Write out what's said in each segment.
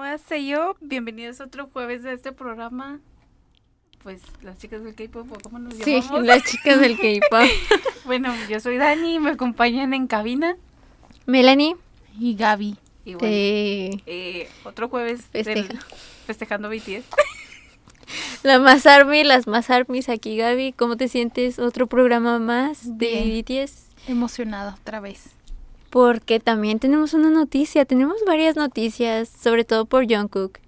Noa yo bienvenidos otro jueves a este programa. Pues las chicas del K-pop, ¿cómo nos llamamos? Sí, las chicas del K-pop. bueno, yo soy Dani, me acompañan en cabina. Melanie. Y Gaby. Y bueno, eh, otro jueves del, festejando BTS. La más Army, las más Armies, aquí Gaby, ¿cómo te sientes? Otro programa más de Bien. BTS. Emocionada otra vez. Porque también tenemos una noticia, tenemos varias noticias, sobre todo por Jungkook.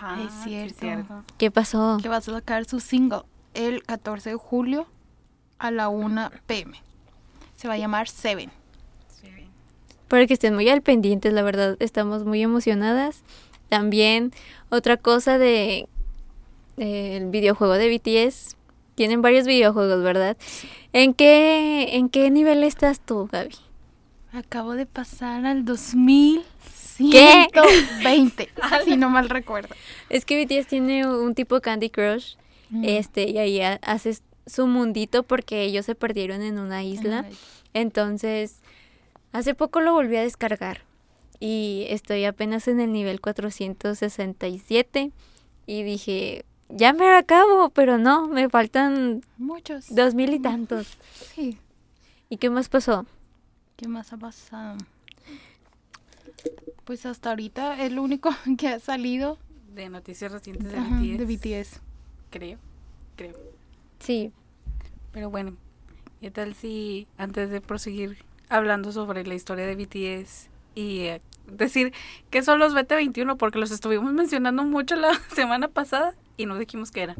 Ah, Es sí, cierto. ¿Qué pasó? que va a sacar su single el 14 de julio a la 1 pm. Se va a llamar Seven. Sí. Para que estén muy al pendientes, la verdad, estamos muy emocionadas. También otra cosa de eh, el videojuego de BTS. Tienen varios videojuegos, ¿verdad? ¿En qué, ¿En qué nivel estás tú, Gaby? Acabo de pasar al 2120, si no mal recuerdo. Es que BTS tiene un tipo Candy Crush, Mm. este, y ahí ha- haces su mundito porque ellos se perdieron en una isla. Entonces, hace poco lo volví a descargar y estoy apenas en el nivel 467 y dije, ya me acabo, pero no, me faltan Muchos. dos mil y tantos. Sí. ¿Y qué más pasó? ¿Qué más ha pasado? Pues hasta ahorita es lo único que ha salido De noticias recientes de ajá, BTS. de BTS. Creo. Creo. Sí, Pero bueno, ¿qué tal si antes de proseguir hablando sobre la historia de BTS y eh, decir qué son los BT21 porque los estuvimos mencionando mucho la semana pasada y no dijimos qué eran?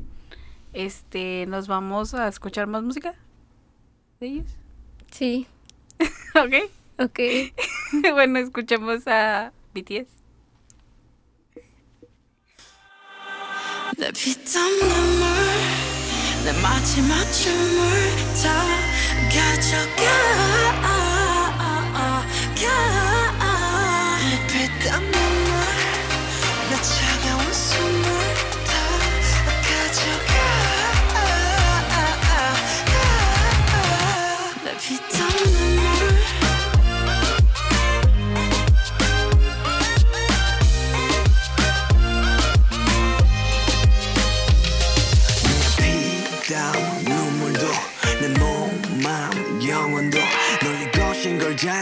Este, nos vamos a escuchar más música de ellos. sí, ¿Ok? ok. bueno, escuchemos a BTS. 내 피땀 눈물 내 마지막 춤을 다 가져가 내 것인 걸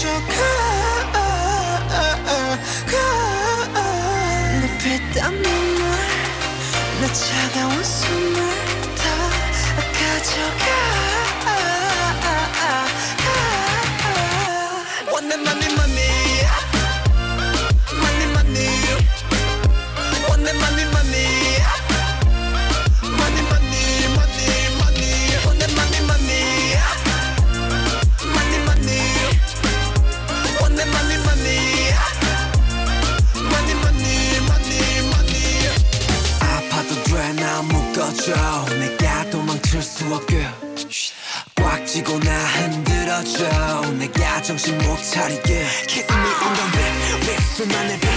가져가 내 피땀 눈물 내 차가운 숨을 다 가져가 없게 꽉 쥐고 나 흔들어줘. 내가 정신 못 차리게. Kiss me on the lip lip 수만의 빛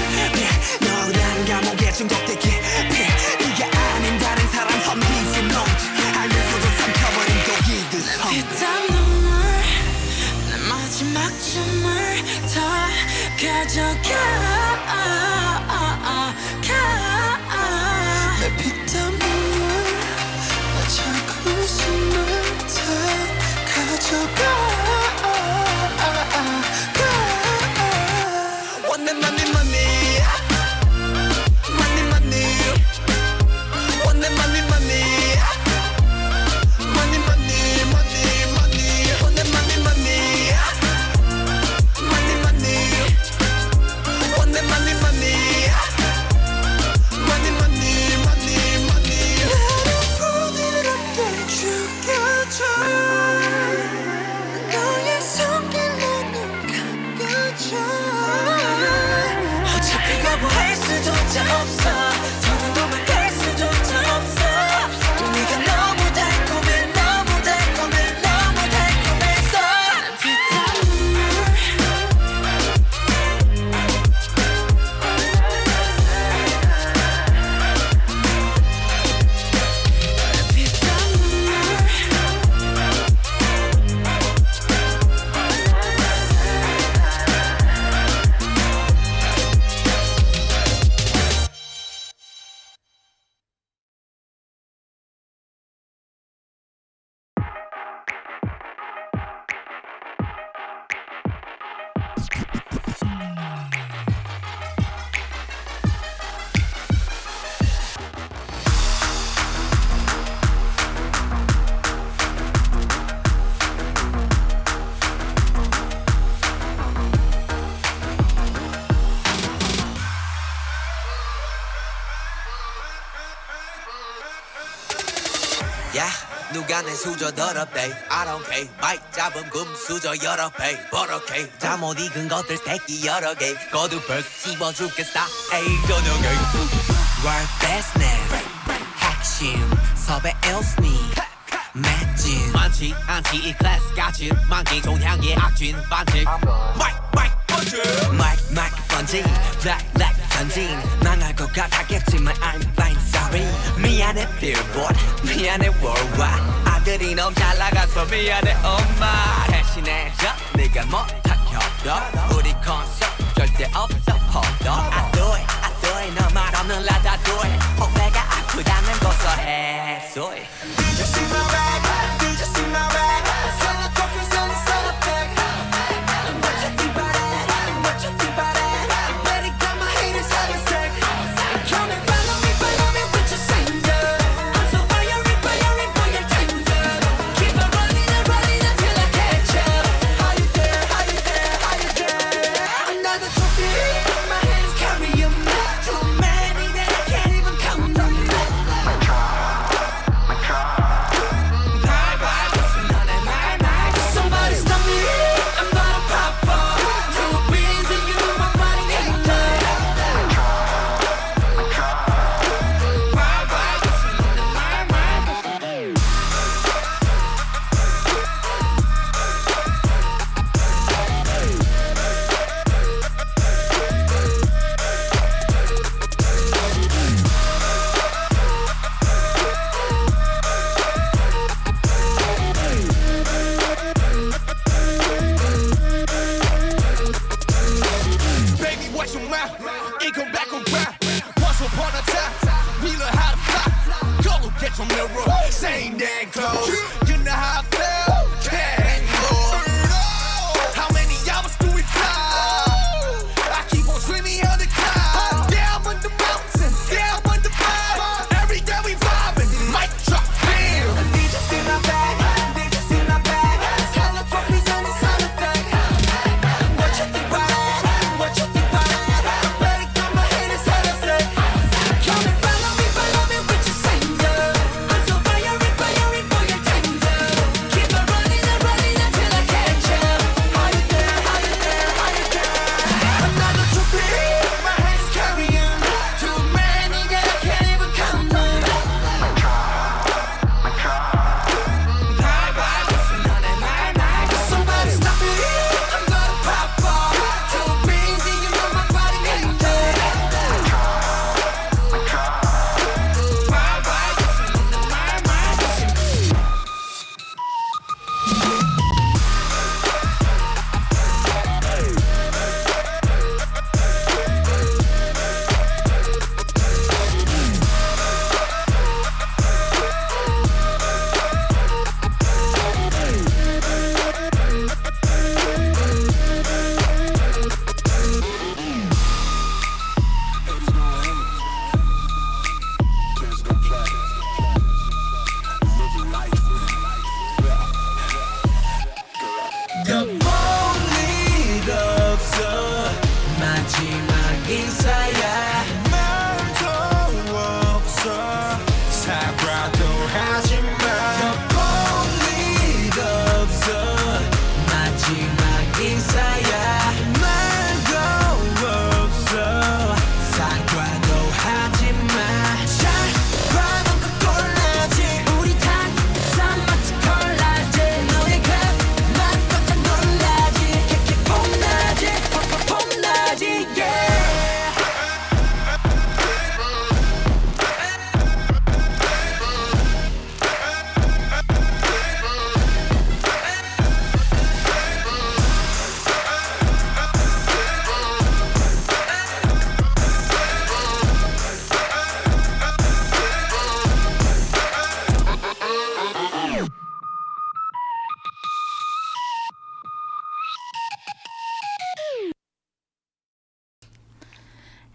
너라는 감옥에 중독되게 네가 아닌 다른 사람 섬기지 note. 알면서도 삼켜버린 독이듯 피땀 눈물 내 마지막 춤을 다 가져가. 내 피땀 가져가 원해 맘이 내 수저 더럽대 I don't care. 마이크 잡은 금 수저 여러 배 버럭해 잠못 익은 것들 새끼 여러 개 거두벌 씹어 죽겠어 에이 저녁에 World business 핵심 섭외 일스니 맷진 많지 않지 이 클래스 같이 만기 종향의 악진 반칙 마이크 마이크 번지. 마이크 마이크 번지 블랙 블랙 전진 망할 것 같았겠지만 I'm fine sorry. 미안해 billboard. 미안해 worldwide 아들이 너무 잘 나가서 미안해 엄마. 대신해줘 네가 못한 협력 우리 콘서트 절대 없어 hold on. I do 너말 없는 라다 do it 혹배가 아프다면 고소해 소리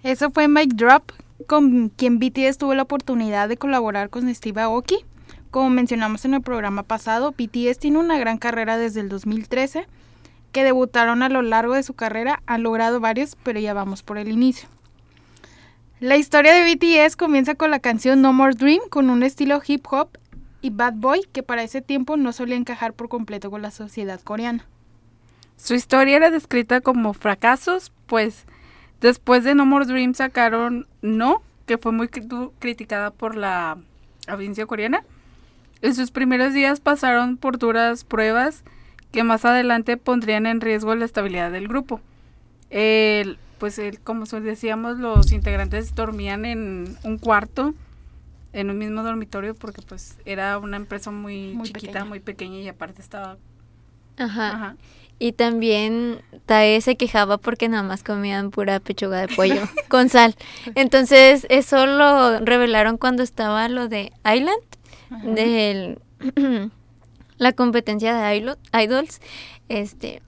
Eso fue Mike Drop, con quien BTS tuvo la oportunidad de colaborar con Steve Aoki. Como mencionamos en el programa pasado, BTS tiene una gran carrera desde el 2013, que debutaron a lo largo de su carrera, han logrado varios, pero ya vamos por el inicio. La historia de BTS comienza con la canción No More Dream, con un estilo hip hop y Bad Boy, que para ese tiempo no solía encajar por completo con la sociedad coreana. Su historia era descrita como fracasos, pues después de No More Dreams sacaron No, que fue muy cri- criticada por la audiencia coreana. En sus primeros días pasaron por duras pruebas que más adelante pondrían en riesgo la estabilidad del grupo. El- pues el- como decíamos, los integrantes dormían en un cuarto, en un mismo dormitorio, porque pues era una empresa muy, Muy chiquita, pequeña. muy pequeña y aparte estaba... Ajá. Ajá. Y también Tae se quejaba porque nada más comían pura pechuga de pollo con sal. Entonces, eso lo revelaron cuando estaba lo de Island, del la competencia de idol- idols. Este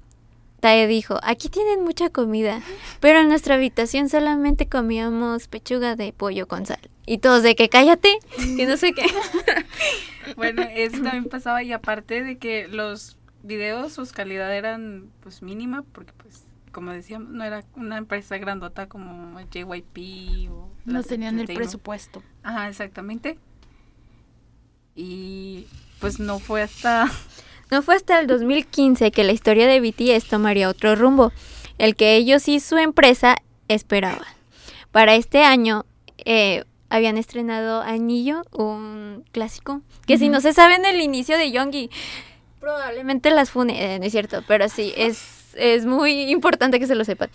Tae dijo, aquí tienen mucha comida, pero en nuestra habitación solamente comíamos pechuga de pollo con sal. Y todos de que cállate, que no sé qué. Bueno, eso también pasaba y aparte de que los videos, sus calidad eran pues mínima porque pues como decíamos, no era una empresa grandota como JYP o No tenían el presupuesto. Ajá, exactamente. Y pues no fue hasta No fue hasta el 2015 que la historia de BTS tomaría otro rumbo, el que ellos y su empresa esperaban. Para este año eh, habían estrenado Anillo, un clásico, que si no se sabe en el inicio de Yoongi, probablemente las fune, eh, no es cierto, pero sí, es, es muy importante que se lo sepan.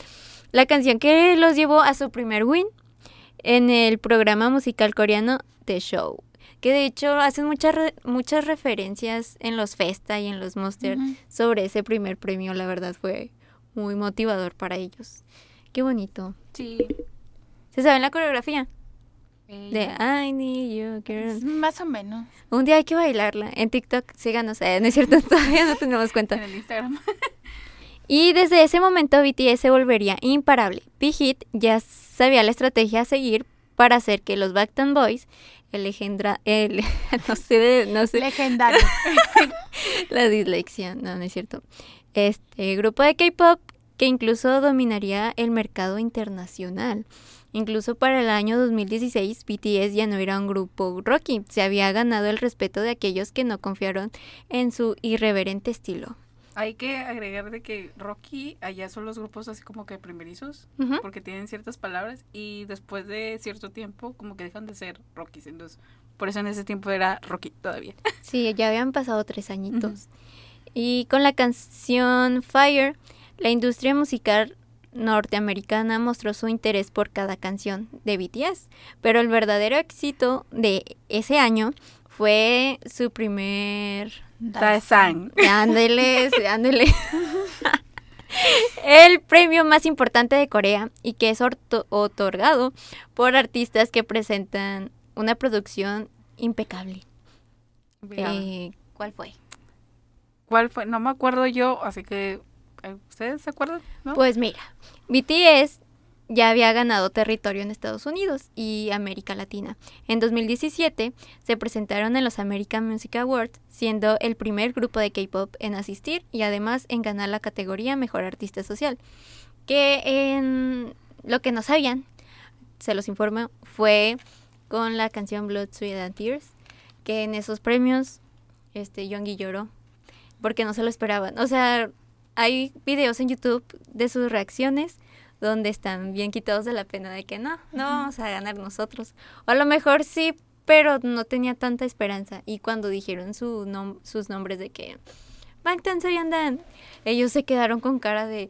La canción que los llevó a su primer win en el programa musical coreano The Show. Que de hecho hacen muchas re- muchas referencias en los Festa y en los Monster sobre ese primer premio. La verdad fue muy motivador para ellos. Qué bonito. sí. ¿Se saben la coreografía? De I need you, girl. Más o menos. Un día hay que bailarla. En TikTok, síganos. Eh, no es cierto, todavía no tenemos en cuenta. el Instagram. Y desde ese momento BTS se volvería imparable. Big Hit ya sabía la estrategia a seguir para hacer que los Backtown Boys, el legendra, el, no sé, no sé, Legendario. la dislexia, no, no es cierto. Este grupo de K-pop que incluso dominaría el mercado internacional. Incluso para el año 2016, BTS ya no era un grupo rocky, se había ganado el respeto de aquellos que no confiaron en su irreverente estilo. Hay que agregar de que Rocky allá son los grupos así como que primerizos, porque tienen ciertas palabras y después de cierto tiempo como que dejan de ser Rockies, entonces por eso en ese tiempo era Rocky todavía. Sí, ya habían pasado tres añitos. Y con la canción Fire, la industria musical norteamericana mostró su interés por cada canción de BTS, pero el verdadero éxito de ese año fue su primer... Daesang. Ándele, sí, ándele. El premio más importante de Corea y que es otorgado por artistas que presentan una producción impecable. Eh, ¿Cuál fue? ¿Cuál fue? No me acuerdo yo, así que ¿ustedes se acuerdan? Pues mira, BTS ya había ganado territorio en Estados Unidos y América Latina. En 2017 se presentaron en los American Music Awards, siendo el primer grupo de K-pop en asistir y además en ganar la categoría Mejor Artista Social. Que en lo que no sabían, se los informo, fue con la canción Blood, Sweat and Tears, que en esos premios este Yoongi lloró porque no se lo esperaban. O sea, hay videos en YouTube de sus reacciones donde están bien quitados de la pena de que no, no vamos a ganar nosotros. O a lo mejor sí, pero no tenía tanta esperanza. Y cuando dijeron su nom- sus nombres de que Bangtan Soyandan, ellos se quedaron con cara de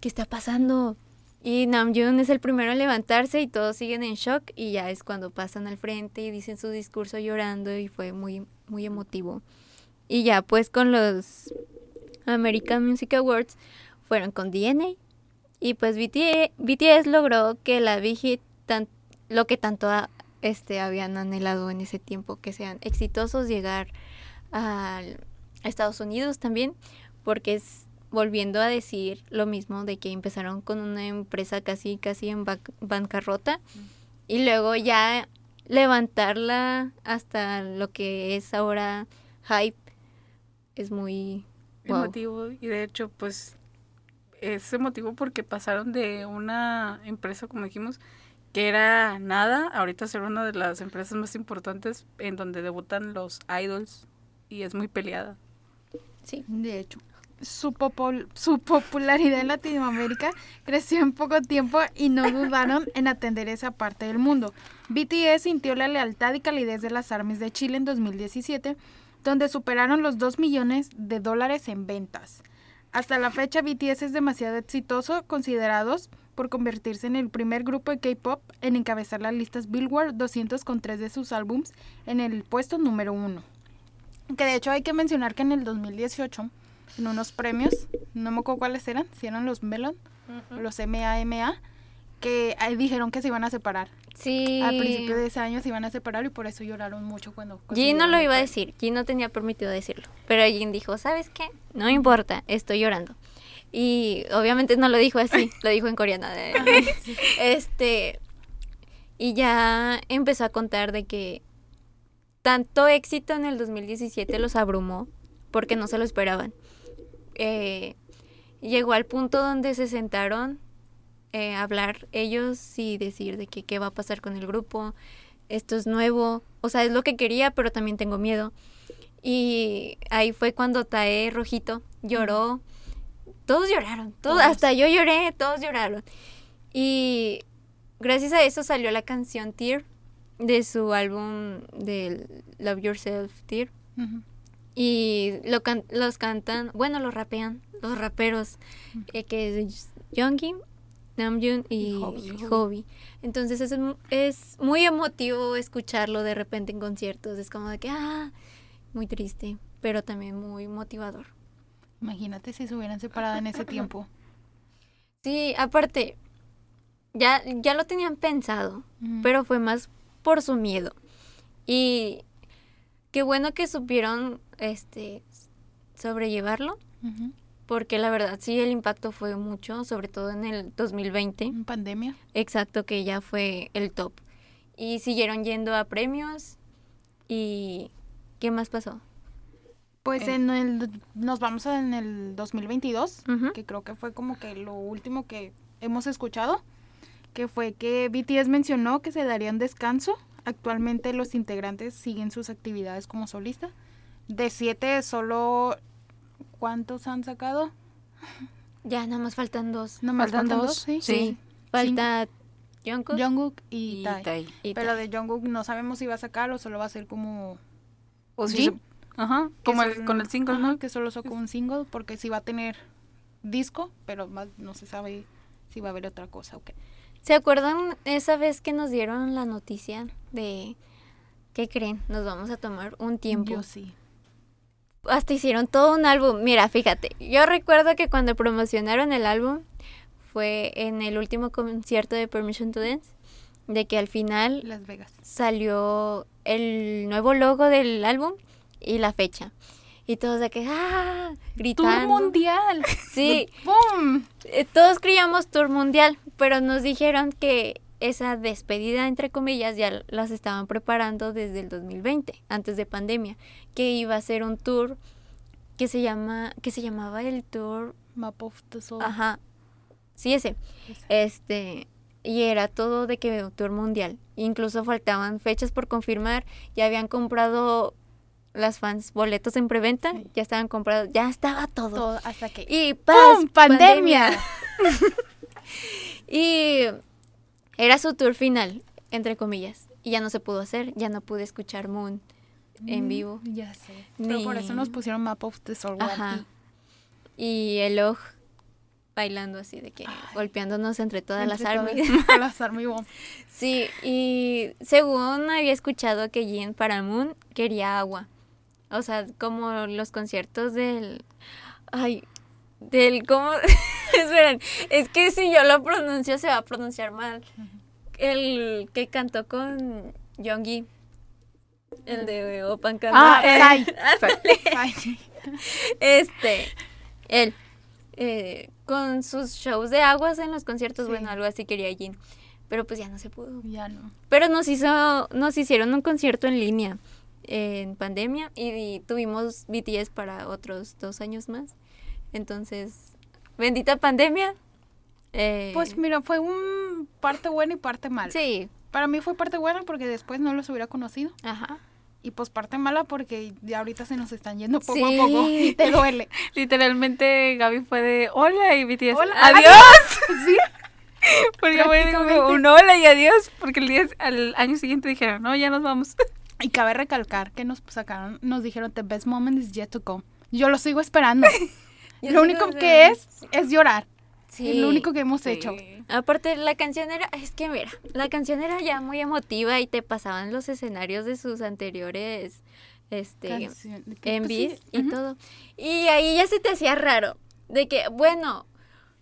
¿qué está pasando? Y Namjoon es el primero en levantarse y todos siguen en shock y ya es cuando pasan al frente y dicen su discurso llorando y fue muy muy emotivo. Y ya pues con los American Music Awards fueron con DNA y pues BTS, BTS logró que la Big Hit lo que tanto a- este habían anhelado en ese tiempo que sean exitosos llegar a Estados Unidos también porque es volviendo a decir lo mismo de que empezaron con una empresa casi casi en banc- bancarrota y luego ya levantarla hasta lo que es ahora hype es muy wow. emotivo y de hecho pues es emotivo porque pasaron de una empresa como dijimos que era nada, ahorita ser una de las empresas más importantes en donde debutan los idols y es muy peleada. Sí. De hecho, su, popol- su popularidad en Latinoamérica creció en poco tiempo y no dudaron en atender esa parte del mundo. BTS sintió la lealtad y calidez de las armies de Chile en 2017, donde superaron los 2 millones de dólares en ventas. Hasta la fecha, BTS es demasiado exitoso, considerados por convertirse en el primer grupo de K-pop en encabezar las listas Billboard 200 con tres de sus álbums en el puesto número uno. Que de hecho hay que mencionar que en el 2018, en unos premios, no me acuerdo cuáles eran, si eran los Melon, o los MAMA, que ahí dijeron que se iban a separar. Sí. Al principio de ese año se iban a separar y por eso lloraron mucho cuando... Jin no lo iba a decir, Jin no tenía permitido decirlo, pero Jin dijo, ¿sabes qué? No importa, estoy llorando. Y obviamente no lo dijo así, lo dijo en coreano. de- Este, y ya empezó a contar de que tanto éxito en el 2017 los abrumó porque no se lo esperaban. Eh, llegó al punto donde se sentaron eh, hablar ellos y decir de que qué va a pasar con el grupo, esto es nuevo, o sea, es lo que quería, pero también tengo miedo. Y ahí fue cuando Tae Rojito lloró. Todos lloraron, todos, Todos. hasta yo lloré, todos lloraron. Y gracias a eso salió la canción Tear de su álbum del Love Yourself Tear. Ujú. Y lo can- los cantan, bueno, los rapean, los raperos, eh, que es Jongin, Namjoon y, Y Hobi. y Hobi. Entonces es, es muy emotivo escucharlo de repente en conciertos. Es como de que, ah, muy triste, pero también muy motivador. Imagínate si se hubieran separado en ese tiempo. Sí, aparte, ya, ya lo tenían pensado, Ujú. pero fue más por su miedo. Y qué bueno que supieron este sobrellevarlo. Porque la verdad sí el impacto fue mucho, sobre todo en el 2020. En pandemia. Exacto, que ya fue el top. Y siguieron yendo a premios y ¿qué más pasó? Pues Eh. en el, nos vamos en el 2022, Ujú. que creo que fue como que lo último que hemos escuchado, que fue que BTS mencionó que se daría un descanso. Actualmente los integrantes siguen sus actividades como solista. De siete solo, ¿cuántos han sacado? Ya nada más faltan dos. No más Faltan faltan dos, dos, sí. sí. Falta Jungkook Jungkook y, Y. Tae. y Pero de Jungkook no sabemos si va a sacar o solo va a ser como O si se- Ajá, como el, con el single, ajá, ¿no? que solo sacó un single porque sí va a tener disco, pero más no se sabe si va a haber otra cosa o qué. ¿Se acuerdan esa vez que nos dieron la noticia de ¿qué creen? Nos vamos a tomar un tiempo. Yo sí. Hasta hicieron todo un álbum. Mira, fíjate, yo recuerdo que cuando promocionaron el álbum fue en el último concierto de Permission to Dance, de que al final Las Vegas. salió el nuevo logo del álbum y la fecha. Y todos de que, ¡ah! Tour Gritando. mundial. Sí, ¡Pum! eh, todos creíamos tour mundial, pero nos dijeron que esa despedida, entre comillas, ya las estaban preparando desde el 2020, antes de pandemia, que iba a ser un tour que se llama, que se llamaba el tour, Map of the Soul. ajá, sí ese, Ese. este, y era todo de que un tour mundial, incluso faltaban fechas por confirmar, ya habían comprado las fans boletos en preventa, Sí. ya estaban comprados, ya estaba todo. Todo hasta que. Y ¡Pum! ¡Pandemia! Y era su tour final, entre comillas. Y ya no se pudo hacer, ya no pude escuchar Moon en Mm, vivo. Ya sé. Pero por eso nos pusieron Map of the Soul. Ajá. Y el Oj bailando así de que golpeándonos entre todas las armas. las Army Bomb. Sí, y según había escuchado que Jin para Moon quería agua. O sea, como los conciertos del... Ay, del... ¿Cómo? Esperen, es que si yo lo pronuncio se va a pronunciar mal. El que cantó con Yoongi. El de Open Ah, Canada. Sai. Sai. Este, él, eh, con sus shows de aguas en los conciertos, Sí. bueno, algo así quería Jin. Pero pues ya no se pudo. Ya no. Pero nos hizo, nos hicieron un concierto en línea en pandemia y, y tuvimos BTS para otros dos años más. Entonces, bendita pandemia. Eh, Pues mira, fue un parte buena y parte mala. sí, Para mí fue parte buena porque después no los hubiera conocido. ajá. Y pues parte mala porque ya ahorita se nos están yendo poco Sí. a poco y te duele. Literalmente Gaby fue de hola y BTS. Hola, adiós. Sí. Porque fue un hola y adiós. Porque el día al año siguiente dijeron, no, ya nos vamos. Y cabe recalcar que nos sacaron, nos dijeron the best moment is yet to come. Yo lo sigo esperando. Yo lo único que es es llorar. Sí. Es lo único que hemos hecho. Aparte, la canción era, es que mira, la canción era ya muy emotiva y te pasaban los escenarios de sus anteriores, este, Canción- que, en pues, bis sí, y todo. Y ahí ya se te hacía raro, de que, bueno,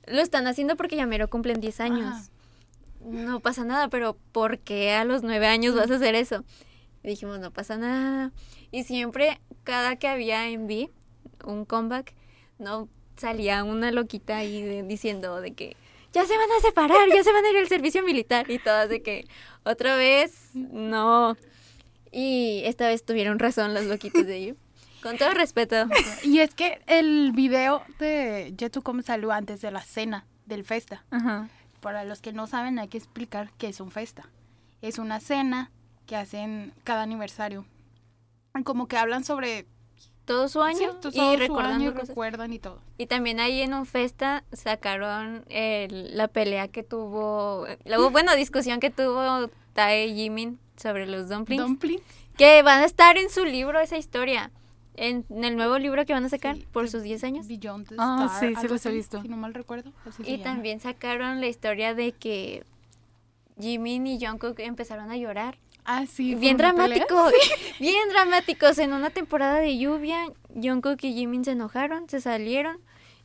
lo están haciendo porque ya mero cumplen 10 años. Ajá. No pasa nada, pero ¿por qué a los 9 años vas a hacer eso? Y dijimos, no pasa nada. Y siempre, cada que había en B, un comeback, no salía una loquita ahí de- diciendo de que ya se van a separar, ya se van a ir al servicio militar y todas de que otra vez no. Y esta vez tuvieron razón las loquitas de ahí. Con todo respeto. Y es que el video de Come salió antes de la cena del festa. Ajá. Para los que no saben, hay que explicar qué es un festa. Es una cena que hacen cada aniversario. Como que hablan sobre Todo su año sí, todo y recordando año y cosas. recuerdan y todo. Y también ahí en un festa sacaron el- la pelea que tuvo, la bueno, discusión que tuvo Tae y Jimin sobre los dumplings. Dumpling. que van a estar en su libro esa historia. En, en el nuevo libro que van a sacar Sí, por sus 10 años. Beyond the Ah, Star, sí, sí algo los he visto. Si no mal recuerdo. así se Y llama. también sacaron la historia de que Jimin y Jungkook empezaron a llorar. Ah, sí. bien dramáticos, bien dramáticos. En una temporada de lluvia, Jungkook y Jimin se enojaron, se salieron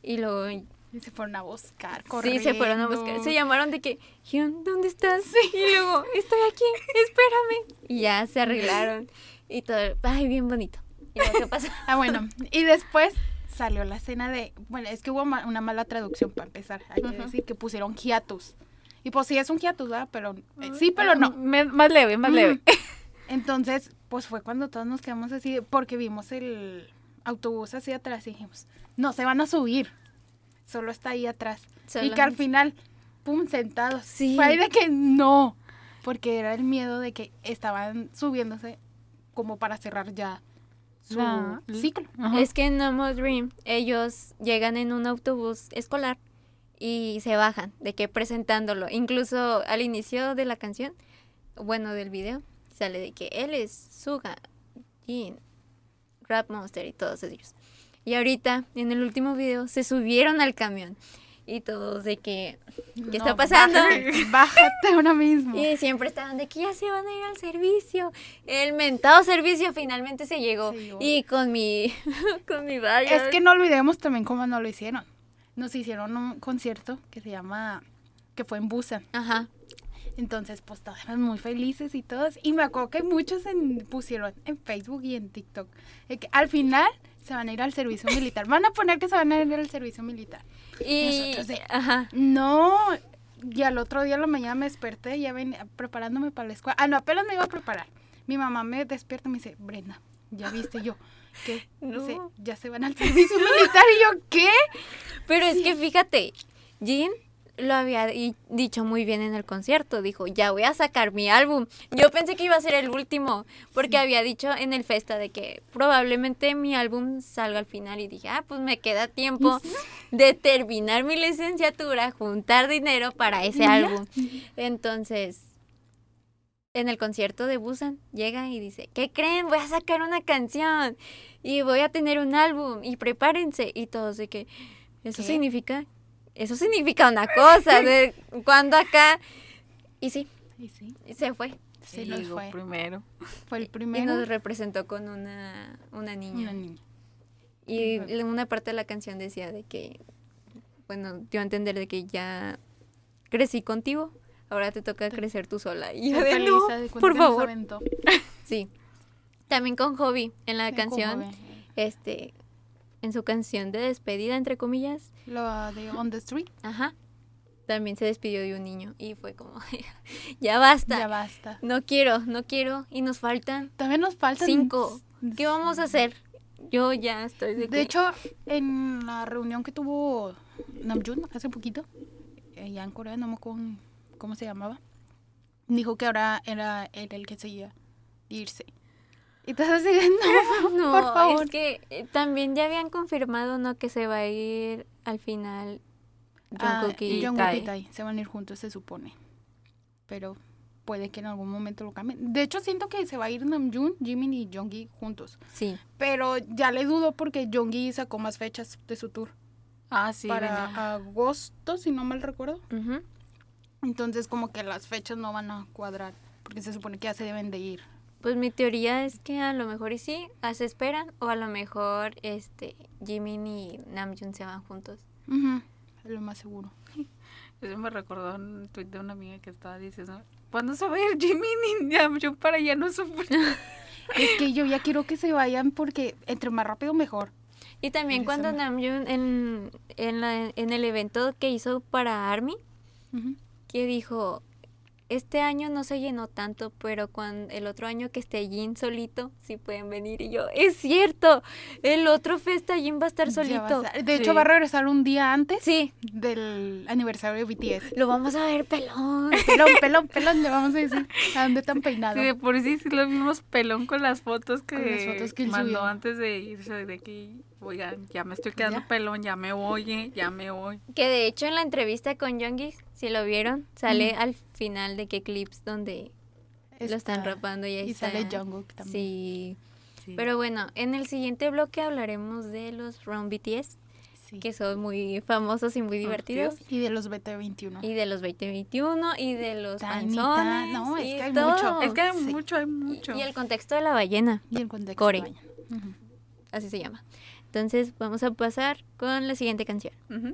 y luego Y se fueron a buscar, sí se fueron a buscar. corriendo. Se llamaron de que, Hyun, ¿dónde estás? Y luego, estoy aquí, espérame. Y ya se arreglaron y todo, ay, bien bonito. ¿Y luego qué pasó? Ah, bueno. Y después salió la escena de... Bueno, es que hubo ma- una mala traducción para empezar. Hay que decir que pusieron hiatus. Y pues sí es un hiatus, ¿verdad? Pero eh, sí, pero no. Me- más leve, más Mm. leve. Entonces, pues fue cuando todos nos quedamos así, porque vimos el autobús así atrás y dijimos, no, se van a subir. Solo está ahí atrás. Y que al final, pum, sentados. Sí. Fue ahí de que no. Porque era el miedo de que estaban subiéndose como para cerrar ya su ciclo. Ajá. Es que en No More Dream ellos llegan en un autobús escolar y se bajan, de que presentándolo. Incluso al inicio de la canción, bueno, del video, sale de que él es Suga, Jin, Rap Monster y todos ellos. Y ahorita, en el último video, se subieron al camión y todos de que, ¿qué No, está pasando? Bájate, bájate ahora mismo. Y siempre estaban de que ya se van a ir al servicio. El mentado servicio finalmente se llegó. Y con mi, con mi. Es que no olvidemos también cómo no lo hicieron. Nos hicieron un concierto que se llama, que fue en Busan. Ajá. Entonces, pues todos eran muy felices y todos. Y me acuerdo que muchos en- pusieron en Facebook y en TikTok. de que al final se van a ir al servicio militar. Van a poner que se van a ir al servicio militar. Y, Nosotros de- ajá. No. Y al otro día a la mañana me desperté, ya venía preparándome para la escuela. Ah, no, apenas me iba a preparar. Mi mamá me despierta y me dice, Brenda, ¿ya viste yo? ¿Qué? No. ya se van al servicio militar. Y yo, ¿qué? Pero es que fíjate, Jin lo había di- dicho muy bien en el concierto. Dijo, ya voy a sacar mi álbum. Yo pensé que iba a ser el último, porque había dicho en el festa de que probablemente mi álbum salga al final. Y dije, ah, pues me queda tiempo de terminar mi licenciatura, juntar dinero para ese Ya. álbum. Entonces, en el concierto de Busan, llega y dice, ¿qué creen? Voy a sacar una canción y voy a tener un álbum y prepárense. Y todos de que, ¿eso ¿Qué? significa? Eso significa una cosa, de cuando acá... Y sí, Y sí, se fue. sí Sí, nos fue. primero. Fue el Y primero. nos representó con una, una niña. Una niña. Y en una parte de la canción decía de que, bueno, dio a entender de que ya crecí contigo, ahora te toca crecer tú sola. Y yo de, "No, ¿sabe cuánto por favor. Sí. También con Hobby, en la Sí, canción, este, en su canción de despedida, entre comillas, Lo de On the Street. ajá, también se despidió de un niño y fue como, ya basta, Ya basta. no quiero, no quiero, y nos faltan También nos faltan cinco. ¿Qué vamos a hacer? Yo ya estoy de, De que- hecho, en la reunión que tuvo Namjoon hace poquito, allá en Corea, no me acuerdo cómo se llamaba, dijo que ahora era él el que seguía irse. Y todos así, de, no, No, por favor. es que eh, también ya habían confirmado, ¿no? Que se va a ir al final Ah, Jungkook y Jungkook Tae. y Tae se van a ir juntos, se supone. Pero puede que en algún momento lo cambien. De hecho, siento que se va a ir Namjoon, Jimin y Jonggi juntos. Sí. Pero ya le dudo porque Jonggi sacó más fechas de su tour. Ah, sí, para agosto, si no mal recuerdo. Ujú. Entonces como que las fechas no van a cuadrar. Porque se supone que ya se deben de ir. Pues mi teoría es que a lo mejor y sí, se esperan, o a lo mejor este Jimin y Namjoon se van juntos. Es lo más seguro. Eso me recordó un tweet de una amiga que estaba diciendo, ¿cuándo se va a ir Jimmy y Namjoon para ya no sufrir? Es que yo ya quiero que se vayan porque entre más rápido mejor. Y también cuando me- Namjoon en, en, la- en el evento que hizo para ARMY. Que dijo, este año no se llenó tanto, pero cuando el otro año que esté Jin solito, sí pueden venir. Y yo, es cierto, el otro festa Jin va a estar a solito. estar- De hecho va a regresar un día antes Sí, del aniversario de BTS. lo vamos a ver pelón. Pelón, pelón, pelón, le vamos a decir. ¿A dónde tan peinado? Sí, de por sí sí lo vimos pelón con las fotos que, Con las fotos que él mandó subió. antes de irse, de que, oigan, ya me estoy quedando Ya. pelón, ya me voy, eh, ya me voy. Que de hecho en la entrevista con Youngis, si lo vieron, sale al final de que clips donde lo están Está- rapando y ahí Y sale. Jungkook también. Sí. Sí. Pero bueno, en el siguiente bloque hablaremos de los Round BTS, Sí. que son muy famosos y muy divertidos. Y de los BT21. Y de los 2021 y de los panzones. No, es y que hay todo. mucho. es que hay Sí. mucho, hay Y- mucho. Y, el contexto de la ballena, Y el contexto. Core. vaya. Ujú. así se llama. Entonces vamos a pasar con la siguiente canción. Hacemos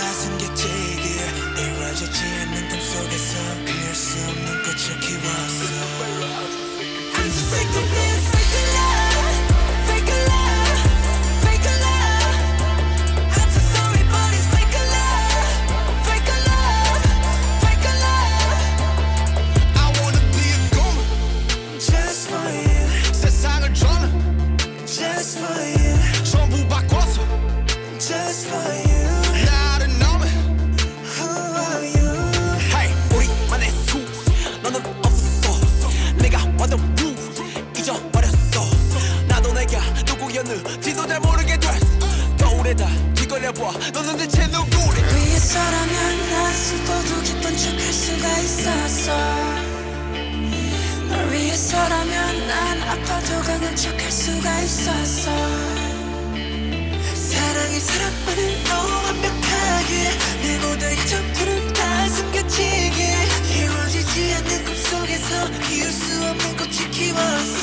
이루어지지 않는 꿈 속에서 피할 수 없는 꽃을 키웠어 I'm so sick of this 거울에다 뒤걸려봐, 너는 대체 누구래? 위해서라면 난 슬퍼도 기쁜 척할 수가 있었어. 널 위해 서라면 난 아파도 강한 척할 수가 있었어. 사랑이 사랑만을 너무 완벽하게 내 모든 점들은 다 숨겨지게 이루어지지 않는 꿈속에서 이룰 수 없는 꽃을 키웠어.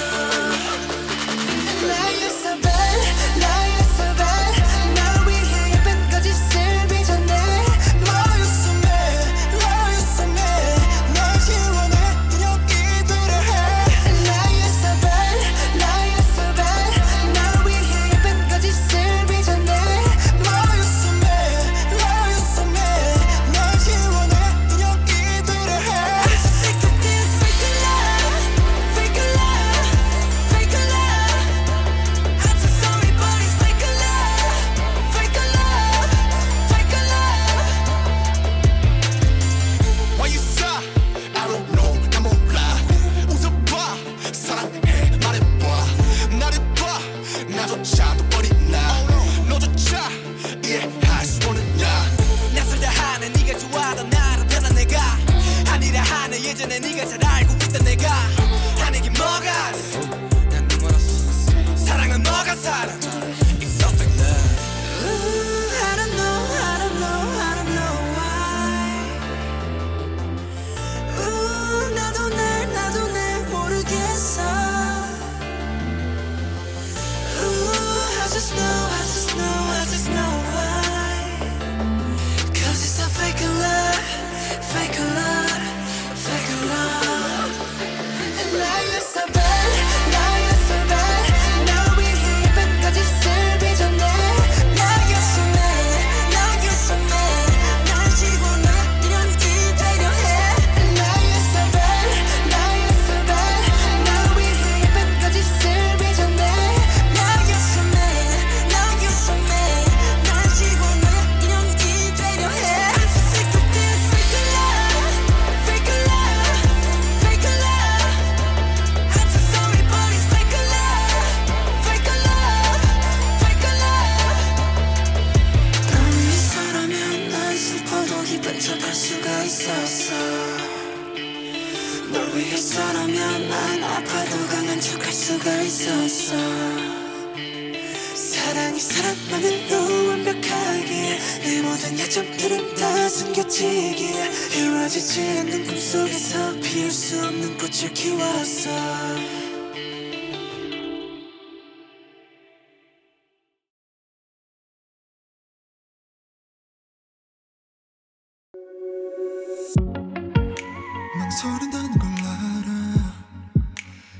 망설인다는 걸 알아.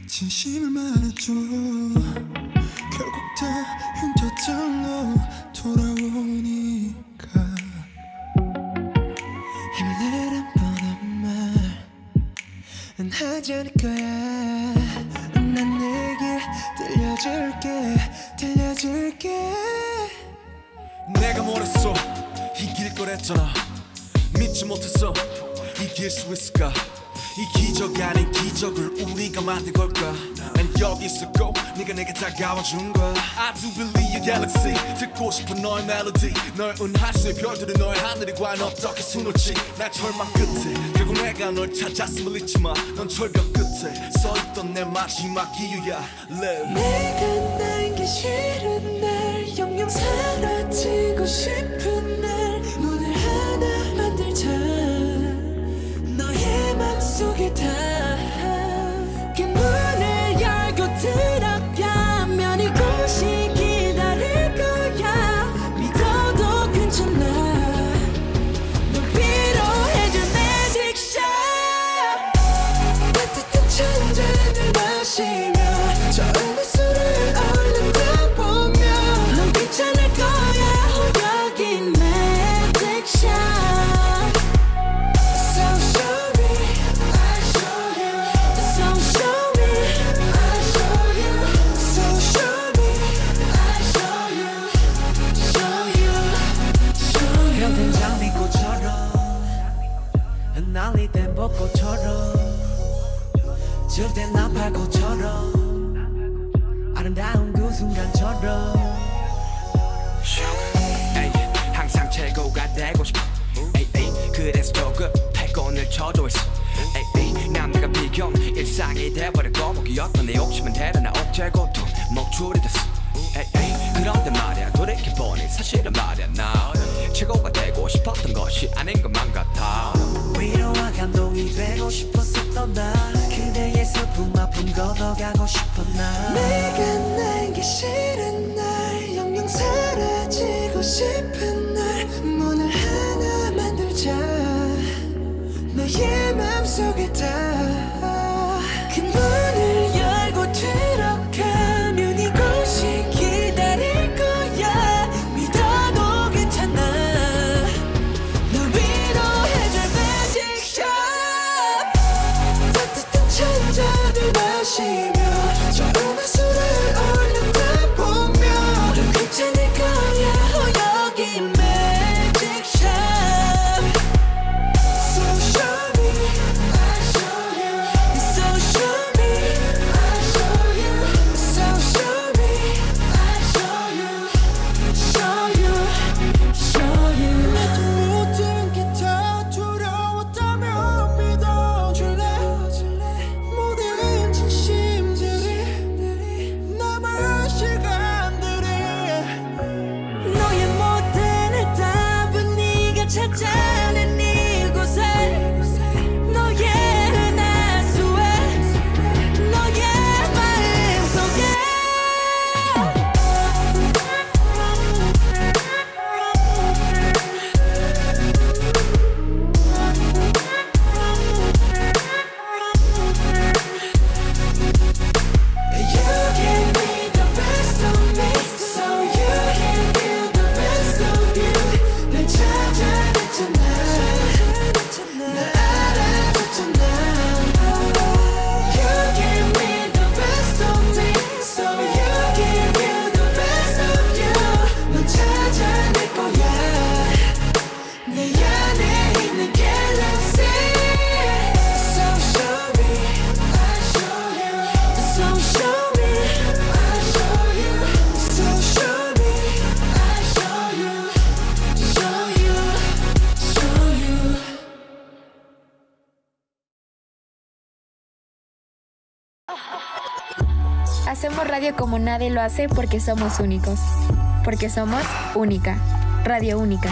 진심을 말해줘. 결국 다 흉터들로 돌아오니까. 힘을 내란 뻔한 말은 하지 않을 거야. 난 내게 들려줄게. 들려줄게. 내가 뭐랬어? 이길 거랬잖아. 믿지 못했어. 이길 수 있을까 이 기적 아닌 기적을 우리가 만든 걸까? 난 여기 있었고 네가 내게 다가와준 거야 I do believe your galaxy. 듣고 싶은 너의 멜로디 널 은할 수의 별들은 너의 하늘이 과연 어떻게 수놓지. 날 절망 끝에 결국 내가 널 찾았음을 잊지 마넌 절벽 끝에 서있던 내 마지막 이유야. Live. 내가 난게 싫은 날 영영 사라지고 싶은 순간처럼. 에이, 항상 최고가 되고 싶어. 에이, 에이, 그래서 조금 패권을 있어. 에이, 남들과 비교 일상이 돼버리고 목이었던 내 욕심은 대단한 억제 고통 목줄이 됐어. 에이, 그런데 말이야 돌이켜보니 사실은 말이야 나 최고가 되고 싶었던 것이 아닌 것만 같아 위로와 감동이 되고 싶었었던 나. 그대의 슬픔 아픔 걷어가고 싶어 나. 내가 난게 싫은 날 영영 사라지고 싶은 날. 문을 하나 만들자. 너의 맘속에 다 nadie lo hace porque somos únicos. Porque somos única. Radio única.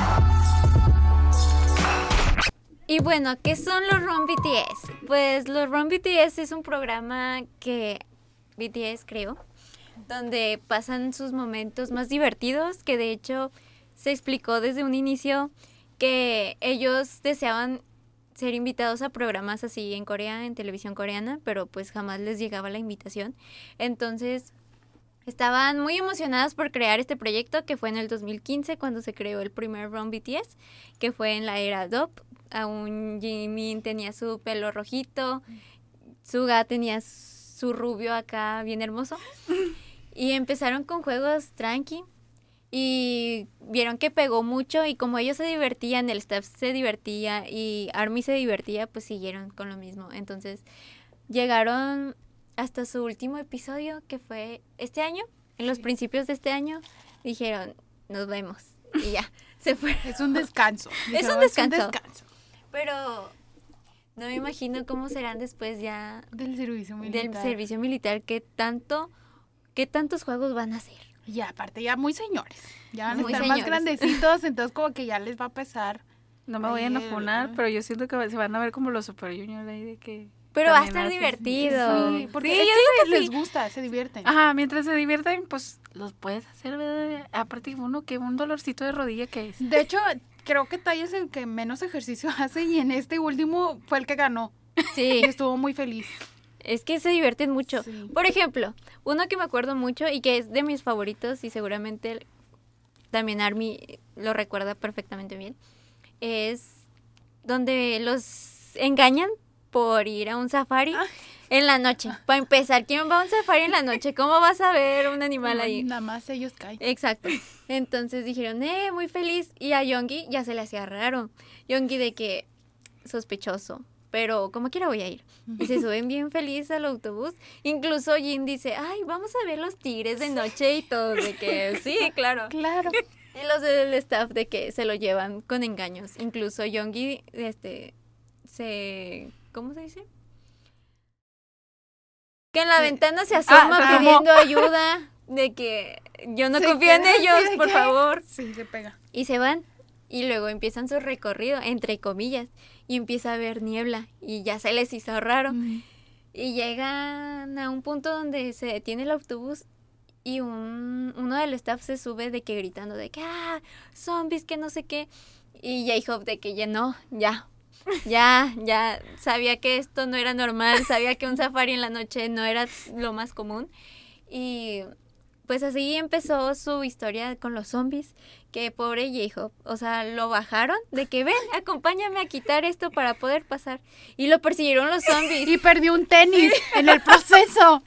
Y bueno, ¿qué son los Run BTS? Pues los Run BTS es un programa que BTS creó, donde pasan sus momentos más divertidos, que de hecho se explicó desde un inicio que ellos deseaban ser invitados a programas así en Corea, en televisión coreana, pero pues jamás les llegaba la invitación. Entonces estaban muy emocionadas por crear este proyecto que fue en el 2015 cuando se creó el primer Run BTS, que fue en la era DOP. Aún Jimin tenía su pelo rojito, Suga tenía su rubio acá bien hermoso. Y empezaron con juegos tranqui. Y vieron que pegó mucho y como ellos se divertían, el staff se divertía y Army se divertía, pues siguieron con lo mismo. Entonces llegaron hasta su último episodio, que fue este año, en los principios de este año, dijeron, nos vemos. Y ya, se fue. Es un descanso. Es un descanso. descanso Pero no me imagino cómo serán después ya del servicio militar. del servicio militar, qué tanto, qué tantos juegos van a hacer. Y aparte ya muy señores. Ya van a estar más grandecitos, entonces como que ya les va a pesar. No me voy a enojar, pero yo siento que se van a ver como los Super Junior ahí de que... Pero va a estar divertido. Sí, porque Sí, es yo que digo se- que les sí. gusta, se divierten. Ajá, mientras se divierten, pues los puedes hacer, ¿verdad? Aparte, uno que un dolorcito de rodilla que es. De hecho, creo que Tai es el que menos ejercicio hace y en este último fue el que ganó. Sí. Y estuvo muy feliz. Es que se divierten mucho. Sí. Por ejemplo, uno que me acuerdo mucho y que es de mis favoritos y seguramente también Army lo recuerda perfectamente bien, es donde los engañan por ir a un safari Ah. en la noche. Para empezar, ¿quién va a un safari en la noche? ¿Cómo vas a ver un animal ahí? Nada más ellos caen. Exacto. Entonces dijeron, eh, muy feliz. Y a Yongi ya se le hacía raro. Yongi de que sospechoso. Pero como quiera voy a ir. Y se suben bien feliz al autobús. Incluso Jin dice, ay, vamos a ver los tigres de noche y todo. De que sí, claro. Claro. Y los del staff de que se lo llevan con engaños. Incluso Yongi, este, se... ¿Cómo se dice? Que en la ventana se asoma Ah, pidiendo ayuda. De que yo no confío en ellos, por que- favor. Sí, se pega. Y se van. Y luego empiezan su recorrido, entre comillas. Y empieza a haber niebla. Y ya se les hizo raro. Y llegan a un punto donde se detiene el autobús y un, uno del staff se sube de que gritando de que, ah, zombies, que no sé qué. Y J-Hope de que ya no, ya, ya, ya, sabía que esto no era normal, sabía que un safari en la noche no era lo más común. Y pues así empezó su historia con los zombies, que pobre J-Hope, o sea, lo bajaron de que ven, acompáñame a quitar esto para poder pasar. Y lo persiguieron los zombies. Y perdió un tenis en el proceso.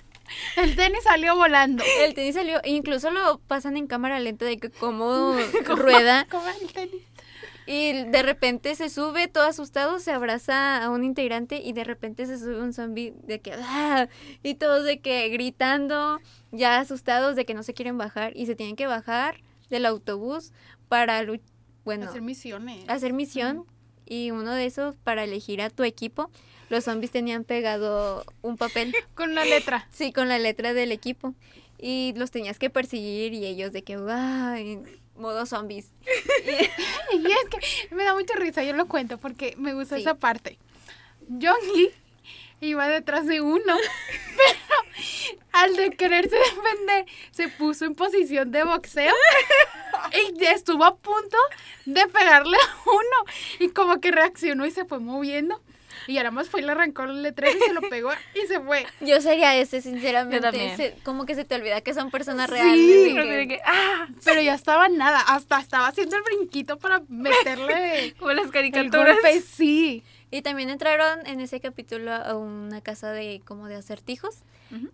El tenis salió volando. El tenis salió, incluso lo pasan en cámara lenta de que cómo rueda Como el tenis. Y de repente se sube todo asustado, se abraza a un integrante y de repente se sube un zombie de que ¡ah! y todos de que gritando, ya asustados de que no se quieren bajar y se tienen que bajar del autobús para bueno, Hacer misiones. hacer misión y uno de esos para elegir a tu equipo. Los zombies tenían pegado un papel Con una letra. Sí, con la letra del equipo. Y los tenías que perseguir y ellos de que, ¡ay! Modo zombies. Y es que me da mucha risa, yo lo cuento porque me gusta Sí. esa parte. Jongi iba detrás de uno, pero al de quererse defender se puso en posición de boxeo y estuvo a punto de pegarle a uno y como que reaccionó y se fue moviendo. Y ahora más fue y le arrancó el letrero y se lo pegó y se fue. Yo sería ese, sinceramente. Se- como que se te olvida que son personas Sí, reales. de Pero que- que, ¡ah! Pero ya estaba nada, hasta estaba haciendo el brinquito para meterle Como las el caricaturas. golpe, sí. Y también entraron en ese capítulo a una casa de como de acertijos.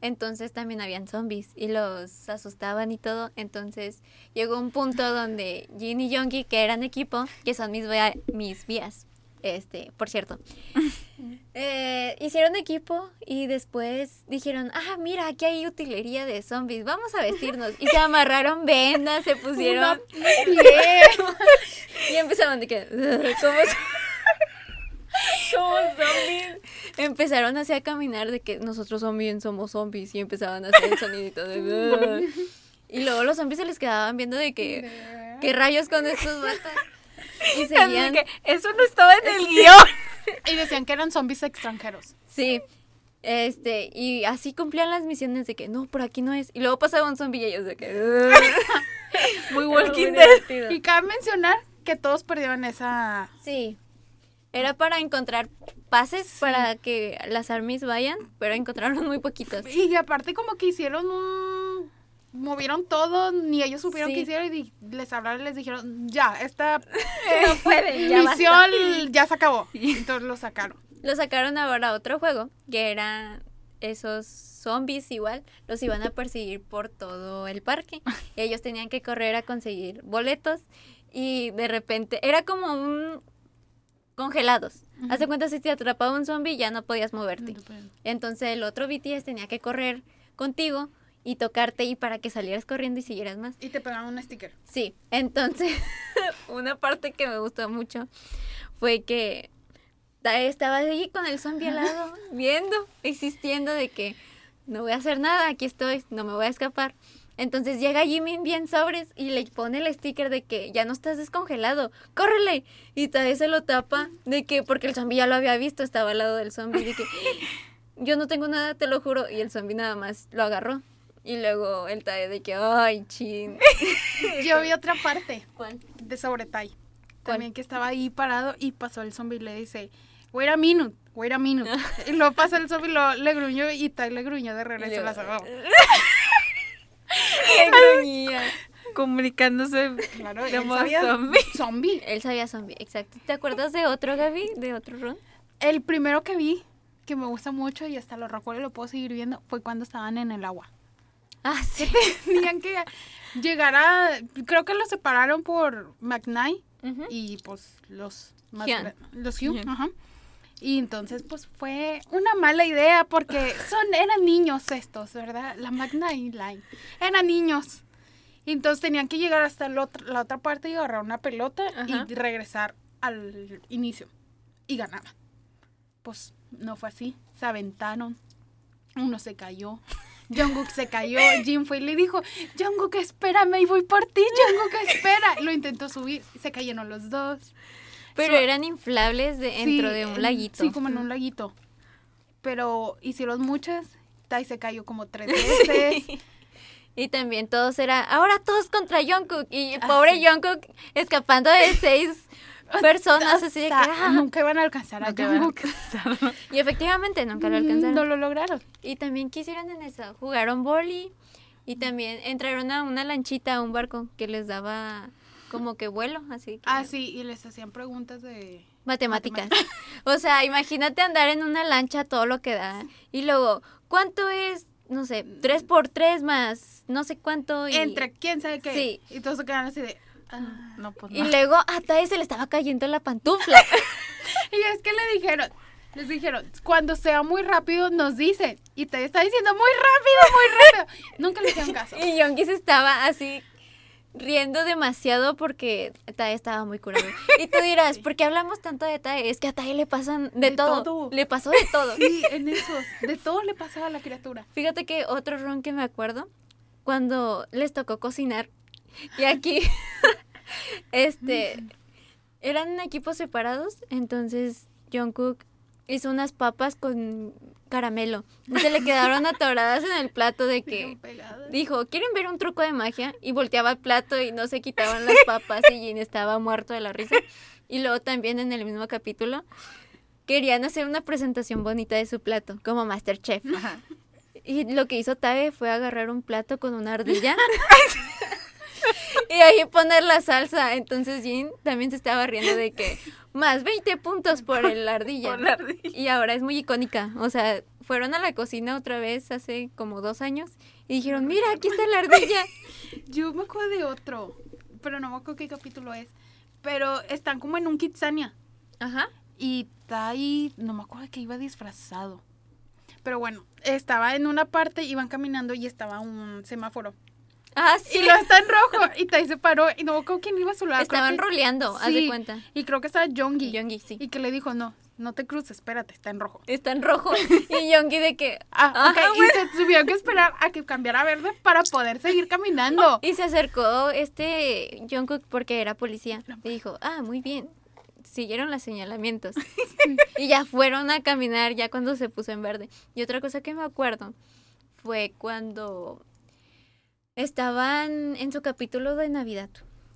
Entonces también habían zombies y los asustaban y todo. Entonces llegó un punto donde Jin y Yongi, que eran equipo, que son mis, mis vías, este, por cierto, eh, hicieron equipo y después dijeron, ah, mira, aquí hay utilería de zombies, vamos a vestirnos. Y se amarraron vendas, se pusieron y empezaban de que, "Ugh, ¿cómo se-?" como zombies. Empezaron así a caminar de que nosotros también somos zombies y empezaban a hacer el sonidito de... Y luego los zombies se les quedaban viendo de que... ¿Qué rayos con estos vatos? Y seguían... que eso no estaba en el guion. Y decían que eran zombies extranjeros. Sí. Este, y así cumplían las misiones de que no, por aquí no es. Y luego pasaba un zombie y ellos de que. Muy Walking muy Dead. divertido. Y cabe mencionar que todos perdieron esa... Sí. Era para encontrar pases para que las armies vayan, pero encontraron muy poquitos. Y aparte como que hicieron un... Movieron todo, ni ellos supieron Sí. qué hicieron y les hablaron y les dijeron, ya, esta No pueden, ya basta. misión ya se acabó. Entonces lo sacaron. Lo sacaron ahora a otro juego, que era esos zombies igual, los iban a perseguir por todo el parque. Y ellos tenían que correr a conseguir boletos y de repente era como un congelados. Hace cuenta si te atrapaba un zombie ya no podías moverte. Entonces el otro BTS tenía que correr contigo y tocarte y para que salieras corriendo y siguieras más. Y te pegaron un sticker. Sí, entonces una parte que me gustó mucho fue que ta- estaba ahí con el zombie al lado, viendo, existiendo de que no voy a hacer nada, aquí estoy, no me voy a escapar. Entonces llega Jimmy bien sobres y le pone el sticker de que ya no estás descongelado, córrele. Y tal se lo tapa de que, porque el zombie ya lo había visto, estaba al lado del zombie, de que yo no tengo nada, te lo juro. Y el zombie nada más lo agarró. Y luego el Tae de que, ay, chin. Yo vi otra parte ¿Cuál? de sobre Tai. También que estaba ahí parado y pasó el zombie y le dice, wait a minute, wait a minute. y luego pasa el zombie, lo, le gruñó y Tai le gruñó de regreso. la sacó. Qué gruñía. Comunicándose Claro, de él modo sabía zombie. zombie. Él sabía zombie, exacto. ¿Te acuerdas de otro, Gaby? ¿De otro run? El primero que vi, que me gusta mucho y hasta lo recuerdo y lo puedo seguir viendo, fue cuando estaban en el agua. Ah, sí. Tenían que llegar a... Creo que los separaron por McKnight y pues los... Más los ajá. Y entonces pues fue una mala idea porque son eran niños estos, ¿verdad? La McKnight Line. Eran niños. Y entonces tenían que llegar hasta el otro- la otra parte y agarrar una pelota Ajá. y regresar al inicio. Y ganaban. Pues no fue así. Se aventaron. Uno se cayó. Jungkook se cayó. Jin fue y le dijo, Jungkook, espérame y voy por ti. Jungkook, espera. Lo intentó subir. Se cayeron los dos. Pero So- eran inflables de, dentro de un laguito. Sí, como en un laguito. Pero hicieron muchas. Tai se cayó como tres veces. Y también todos era, ahora todos contra Jungkook. Y Ah, pobre sí. Jungkook escapando de seis personas así de que... Ah. Nunca iban a alcanzar a. Y efectivamente nunca lo alcanzaron. No lo lograron. Y también quisieron en eso, jugaron boli y también entraron a una lanchita, a un barco que les daba como que vuelo, así que Ah, sí, y les hacían preguntas de... matemáticas. o sea, imagínate andar en una lancha todo lo que da y luego, ¿cuánto es? No sé, tres por tres más no sé cuánto y, Entre quién sabe qué. Sí. Y todos se quedan así de... ah. No, pues y luego a Tae se le estaba cayendo la pantufla. Y es que le dijeron, les dijeron, cuando sea muy rápido nos dicen. Y te está diciendo muy rápido, muy rápido. Nunca le hicieron caso. y Yonki se estaba así riendo demasiado porque Tae estaba muy curado. Y tú dirás, ¿por qué hablamos tanto de Tae? Es que a Tae le pasan de, De todo. todo. Le pasó de todo. Sí, en esos. De todo le pasaba a la criatura. Fíjate que otro run que me acuerdo, cuando les tocó cocinar, y aquí, este, eran equipos separados, entonces Jungkook hizo unas papas con caramelo, y se le quedaron atoradas en el plato de que dijo, ¿quieren ver un truco de magia? Y volteaba el plato y no se quitaban las papas y Jin estaba muerto de la risa. Y luego también en el mismo capítulo querían hacer una presentación bonita de su plato, como Masterchef. Y lo que hizo Tae fue agarrar un plato con una ardilla y ahí poner la salsa. Entonces Jin también se estaba riendo de que más 20 puntos por el ardilla. Por la ardilla. Y ahora es muy icónica. O sea, fueron a la cocina otra vez hace como dos años y dijeron, mira, aquí está la ardilla. Yo me acuerdo de otro, pero no me acuerdo qué capítulo es. Pero están como en un Kitsania. Ajá. Y está ahí, no me acuerdo que iba disfrazado. Pero bueno, estaba en una parte, iban caminando y estaba un semáforo. Ah, sí. Y lo está en rojo. Y Tai se paró y no acuerdo quién iba a su lado. creo Estaban que- roleando, haz de cuenta. Y creo que estaba Jongi. Yongi, sí. Y que le dijo, no, no te cruces, espérate, está en rojo. Está en rojo. Y Yongi de que... Ah, ok, Ajá, y se tuvieron que esperar a que cambiara a verde para poder seguir caminando. Y se acercó este Jungkook porque era policía. Y dijo, ah, muy bien. Siguieron los señalamientos. y ya fueron a caminar ya cuando se puso en verde. Y otra cosa que me acuerdo fue cuando estaban en su capítulo de Navidad,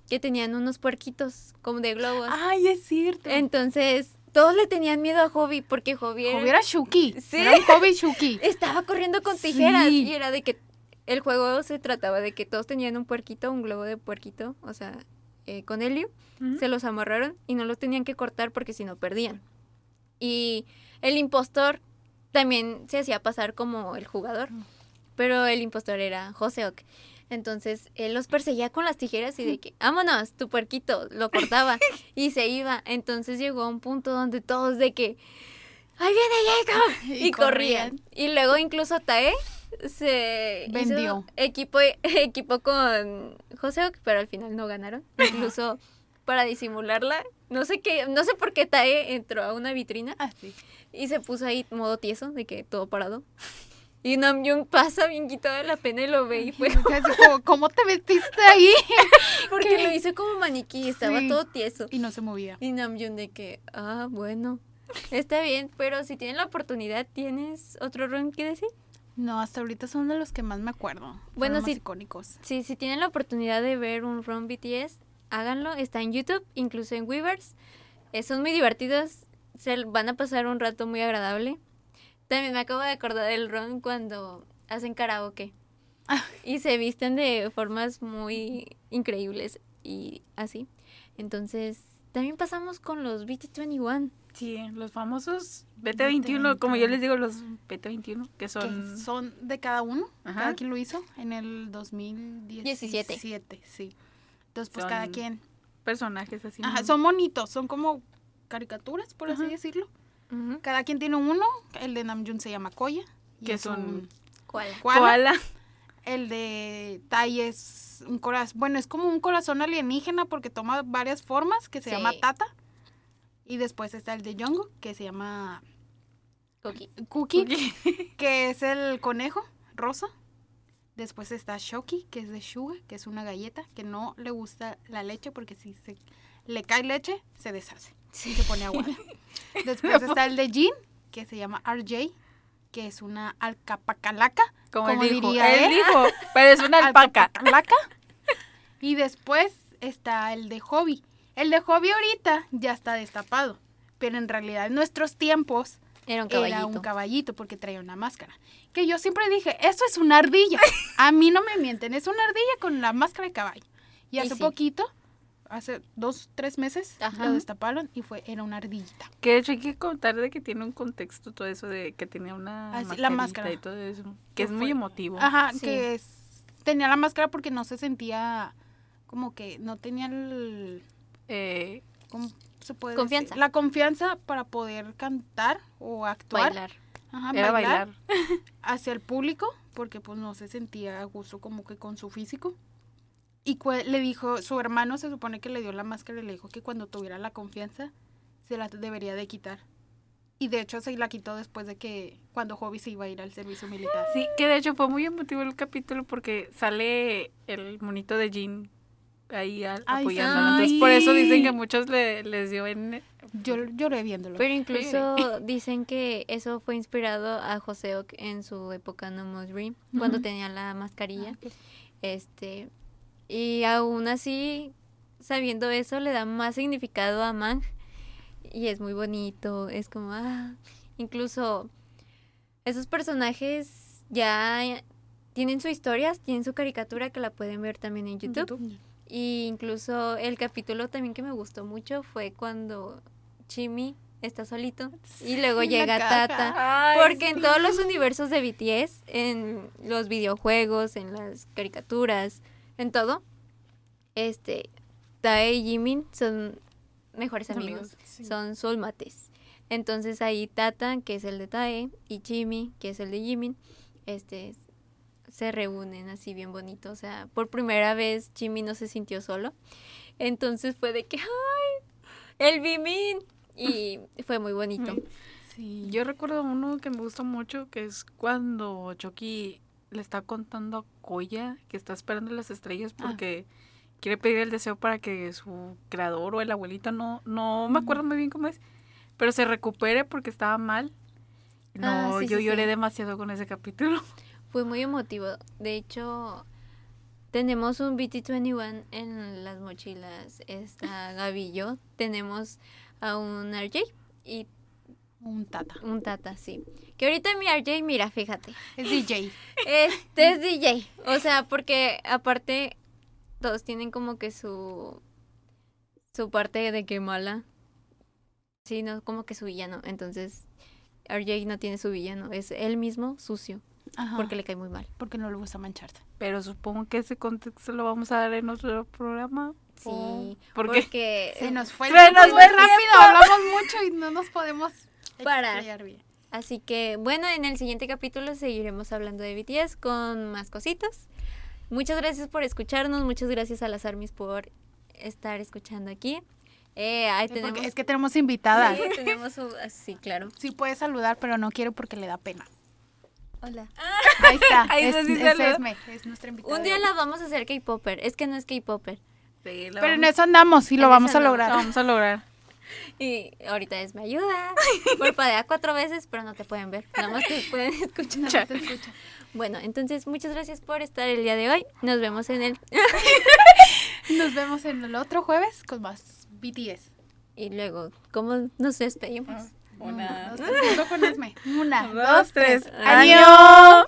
que tenían unos puerquitos como de globos. Ay, es cierto. Entonces, todos le tenían miedo a Hobby porque Hobby era- Hobby era Shuki. Sí. Era un hobby Shuki. estaba corriendo con tijeras Sí. y era de que el juego se trataba de que todos tenían un puerquito, un globo de puerquito, o sea, eh, con helio, se los amarraron y no los tenían que cortar porque si no perdían. Y el impostor también se hacía pasar como el jugador, pero el impostor era Joseok. Entonces él los perseguía con las tijeras y de que, vámonos, tu puerquito, lo cortaba y se iba. Entonces llegó a un punto donde todos de que, ¡ahí viene Jacob! Y, Y corrían. corrían. Y luego incluso Tae se hizo Vendió. equipo, equipo con Joseok, pero al final no ganaron. Incluso para disimularla, no sé qué, no sé por qué Tae entró a una vitrina Ah, sí. y se puso ahí modo tieso, de que todo parado. Y Namjoon pasa bien quitado de la pena y lo ve y fue Así como, ¿Cómo te metiste ahí? porque lo hice como maniquí, estaba Sí. todo tieso. Y no se movía. Y Namjoon de que, ah, bueno, está bien, pero si tienen la oportunidad, ¿tienes otro run que decir? No, hasta ahorita son de los que más me acuerdo. Bueno, más sí. icónicos. Sí, si tienen la oportunidad de ver un run BTS, háganlo, está en YouTube, incluso en Weavers. Eh, son muy divertidos, se van a pasar un rato muy agradable. También me acabo de acordar del run cuando hacen karaoke. Y se visten de formas muy increíbles y así. Entonces, también pasamos con los BT21. Sí, los famosos BT21, como yo les digo, los BT21, que Que son... son de cada uno. Ajá. Cada quien lo hizo en el 2017. 17. sí. Entonces, pues cada quien. personajes así. Ajá, son bonitos, son como caricaturas, por así Ajá. Cada quien tiene uno. El de Namjoon se llama Koya. Que es son- un koala. Koala. El de Tai es un corazón. Bueno, es como un corazón alienígena porque toma varias formas, que se Sí. llama Tata. Y después está el de Jungkook, que se llama Cookie. Cookie, que es el conejo rosa. Después está Shoki, que es de Suga, que es una galleta, que no le gusta la leche porque si se le cae leche, se deshace y se pone aguada. Después está el de Jin, que se llama RJ, que es una alcapacalaca, Como, como, él dijo. diría él él. dijo, pero es una alpaca. Alcapacalaca. Y después está el de Hobby. El de Hobby ahorita ya está destapado, pero en realidad en nuestros tiempos Era un era caballito. un caballito porque traía una máscara. Que yo siempre dije, eso es una ardilla. A mí no me mienten, es una ardilla con la máscara de caballo. Y Y hace sí. poquito, hace dos, tres meses, Ajá. lo destaparon y fue, era una ardillita. Que de hecho hay que contar de que tiene un contexto todo eso de que tenía una Ah, sí, la máscara. y todo eso. Que Que es muy fue- emotivo. Ajá, Sí. que es- tenía la máscara porque no se sentía como que no tenía el... Eh, ¿Cómo se puede Confianza. decir? La confianza para poder cantar o actuar. Bailar. Ajá, era bailar. hacia el público porque pues no se sentía a gusto como que con su físico. Y le dijo, su hermano se supone que le dio la máscara y le dijo que cuando tuviera la confianza se la debería de quitar. Y de hecho se la quitó después de que cuando Hobby se iba a ir al servicio militar. Sí, que de hecho fue muy emotivo el capítulo porque sale el monito de Jean ahí al- Ay, apoyándolo. sí. Entonces por eso dicen que muchos le, les dio en... Yo lloré viéndolo. Pero incluso dicen que eso fue inspirado a Joseok en su época No More Dream, cuando tenía la mascarilla. Ah. Este, y aún así, sabiendo eso, le da más significado a Mang. Y es muy bonito, es como, ah, incluso esos personajes ya tienen su historia, tienen su caricatura que la pueden ver también en YouTube. Y incluso el capítulo también que me gustó mucho fue cuando Chimi está solito y luego llega. Tata. Porque en todos los universos de BTS, en los videojuegos, en las caricaturas, en todo, este, Tae y Jimin son mejores amigos, Amigos, sí. son soulmates. Entonces ahí Tata, que es el de Tae, y Chimi, que es el de Jimin, este, se reúnen así bien bonito. O sea, por primera vez Jimmy no se sintió solo. Entonces fue de que, ¡ay! El Bimin. y fue muy bonito. Sí, yo recuerdo uno que me gusta mucho, que es cuando Chucky le está contando a Koya que está esperando las estrellas Ah. porque quiere pedir el deseo para que su creador o el abuelito, no, no me acuerdo muy bien cómo es, pero se recupere porque estaba mal. No, Ah, sí, yo sí, lloré sí. demasiado con ese capítulo. Fue muy emotivo. De hecho, tenemos un BT21 en las mochilas. Está Gaby y yo. Tenemos a un RJ y Un tata. un Tata, sí. Que ahorita mi RJ, mira, fíjate. Es DJ. Este es DJ. O sea, porque aparte todos tienen como que su su parte de que mala. Sí, no, como que su villano. Entonces, RJ no tiene su villano. Es él mismo sucio. Ajá. Porque le cae muy mal. Porque no le gusta mancharse. Pero supongo que ese contexto lo vamos a dar en otro programa. Sí. Porque Porque Se nos fue Se nos muy fue rápido. Hablamos mucho y no nos podemos Parar. bien. Así que bueno, en el siguiente capítulo seguiremos hablando de BTS con más cositas. Muchas gracias por escucharnos, muchas gracias a las ARMYs por estar escuchando aquí. Eh, ahí Sí, tenemos, es que tenemos invitada. Sí, tenemos su- ah, sí, claro. Sí puede saludar, pero no quiero porque le da pena. Hola. Ahí está. Ahí es, está, sí es saluda. Esme, es nuestra invitada. Un día la vamos a hacer K-Popper, es que no es K-Popper. Sí, Pero en vamos- eso andamos y lo En vamos a lograr. la vamos a lograr. Y ahorita es me ayuda. Parpadea cuatro veces, pero no te pueden ver. Nada más te pueden escuchar. Nada más se escucha. Bueno, entonces muchas gracias por estar el día de hoy. Nos vemos en el Nos vemos en el otro jueves con más BTS. y luego, ¿cómo nos despedimos? Una, Dos, tres, junto con Esme. Una, dos, tres. ¡Adiós!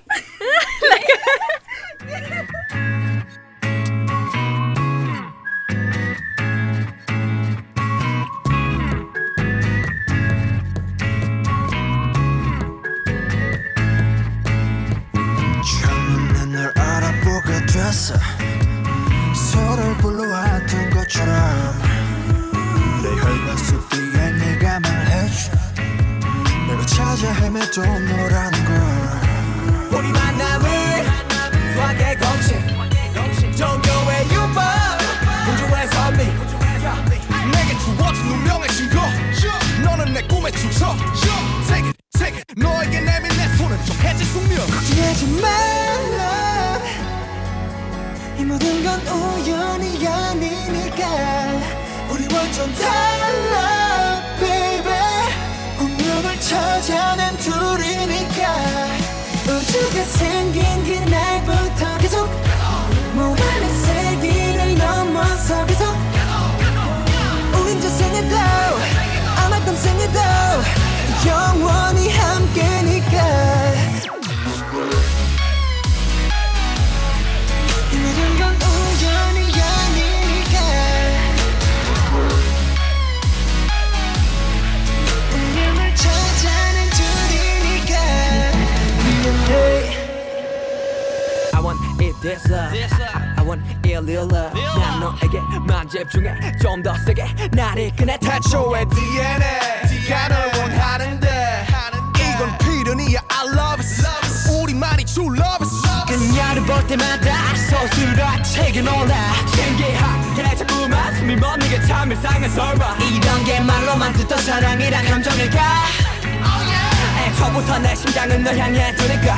애초부터 내 심장은 널 향해 두니까.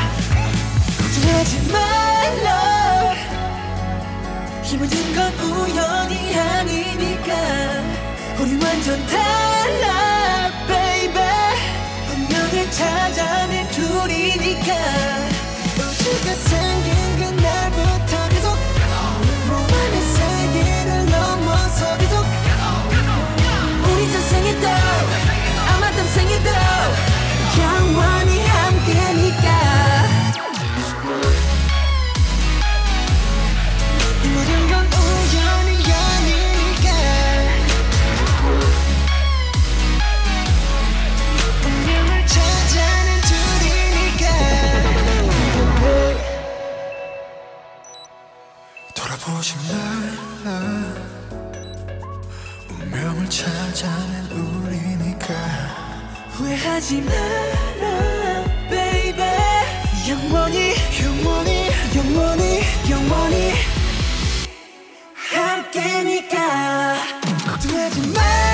걱정하지 말라. 이 모든 건 우연이 아니니까. 우리 완전 달라 baby. 운명을 찾아낸 둘이니까. 우주가 생긴 돌아보지 말라 운명을 찾아낸 우리니까. 후회하지 마라 baby. 영원히 영원히 영원히 영원히 함께니까. 걱정하지 말